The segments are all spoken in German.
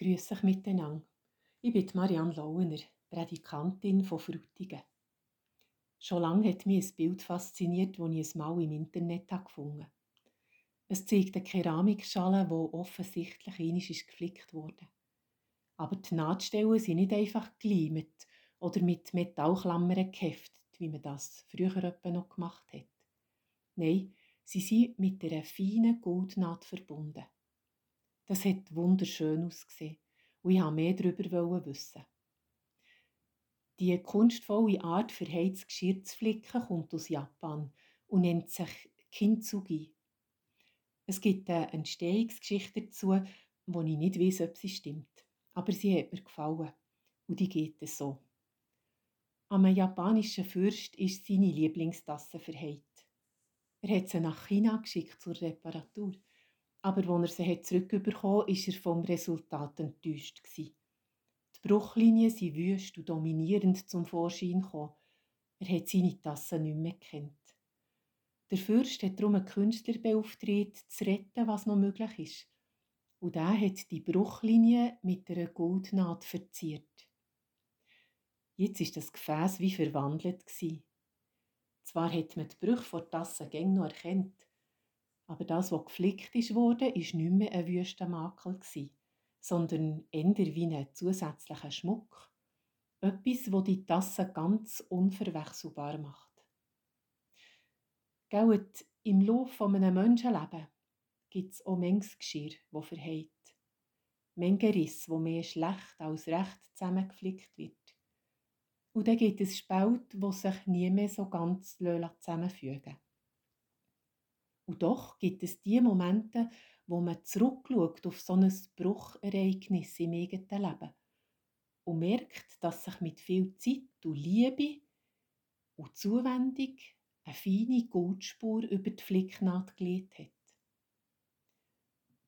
Grüß euch miteinander. Ich bin Marianne Lauener, Prädikantin von Frutigen. Schon lange hat mich ein Bild fasziniert, das ich mal im Internet gefunden habe. Es zeigt eine Keramikschale, die offensichtlich einisch geflickt wurde. Aber die Nahtstellen sind nicht einfach geleimt oder mit Metallklammern geheftet, wie man das früher noch gemacht hat. Nein, sie sind mit einer feinen Goldnaht verbunden. Das hat wunderschön ausgesehen und ich wollte mehr darüber wissen. Die kunstvolle Art für Heizgeschirr zu flicken kommt aus Japan und nennt sich Kintsugi. Es gibt eine Entstehungsgeschichte dazu, wo ich nicht weiß, ob sie stimmt. Aber sie hat mir gefallen. Und die geht so. Am japanischen Fürst ist seine Lieblingstasse verheilt. Er hat sie nach China geschickt zur Reparatur. Aber als er sie zurückbekommen hat, war er vom Resultat enttäuscht. Die Bruchlinien sind wüst und dominierend zum Vorschein gekommen. Er hat seine Tasse nicht mehr gekannt. Der Fürst hat darum einen Künstler beauftragt, zu retten, was noch möglich ist. Und er hat die Bruchlinie mit einer Goldnaht verziert. Jetzt ist das Gefäß wie verwandelt. Zwar hat man die Brüche vor der Tasse gäng noch erkannt, aber das, was geflickt wurde, ist nicht mehr ein wüster Makel gsi, sondern eher wie ein zusätzlicher Schmuck. Etwas, wo die Tasse ganz unverwechselbar macht. Gell, im Lauf eines Menschenlebens gibt es auch manches Geschirr, das verheilt. Menge Riss, wo mehr schlecht als recht zusammengeflickt wird. Und dann gibt es Spalt, wo sich nie mehr so ganz zusammenfügen Und doch gibt es die Momente, wo man zurückschaut auf so ein Bruchereignis im eigenen Leben und merkt, dass sich mit viel Zeit und Liebe und Zuwendung eine feine Goldspur über die Flicknaht gelegt hat.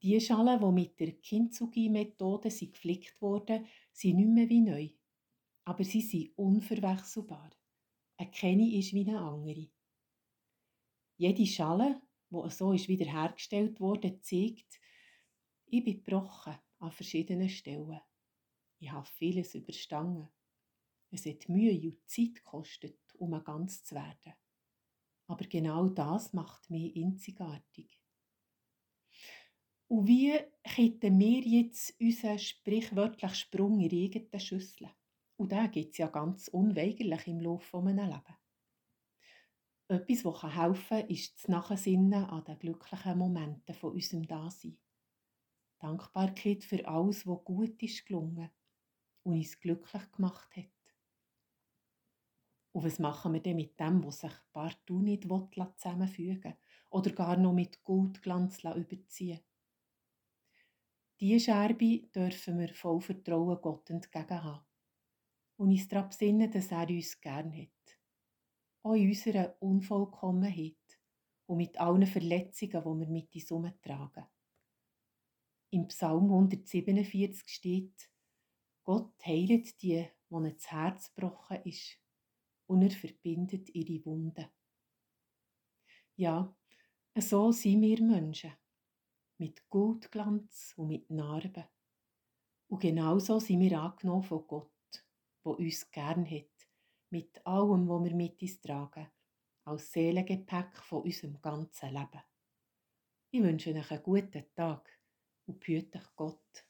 Die Schalen, die mit der Kintsugi-Methode geflickt wurden, sind nicht mehr wie neu. Aber sie sind unverwechselbar. Eine keine ist wie eine andere. Jede Schale, die so ist wiederhergestellt wurde, zeigt, ich bin gebrochen an verschiedenen Stellen. Ich habe vieles überstanden. Es hat Mühe und Zeit gekostet, um ein ganz zu werden. Aber genau das macht mich einzigartig. Und wie kitten wir jetzt unseren sprichwörtlichen Sprung in irgendeine Schüssel? Und da gibt es ja ganz unweigerlich im Laufe eines Lebens. Etwas, das helfen kann, ist das Nachsinnen an den glücklichen Momenten von unserem Dasein. Dankbarkeit für alles, was gut ist gelungen und uns glücklich gemacht hat. Und was machen wir denn mit dem, was sich partout nicht zusammenfügen will oder gar noch mit Goldglanz überziehen? Diese Scherbe dürfen wir voll Vertrauen Gott entgegen haben und uns daran besinnen, dass er uns gern hat. Auch in unserer Unvollkommenheit und mit allen Verletzungen, die wir mit uns herumtragen. Im Psalm 147 steht, Gott heilt die, wo das Herz gebrochen ist, und er verbindet ihre Wunden. Ja, so sind wir Menschen mit Goldglanz und mit Narben. Und genauso sind wir angenommen von Gott, der uns gern hat, mit allem, was wir mit uns tragen, als Seelengepäck von unserem ganzen Leben. Ich wünsche euch einen guten Tag und behüte Gott.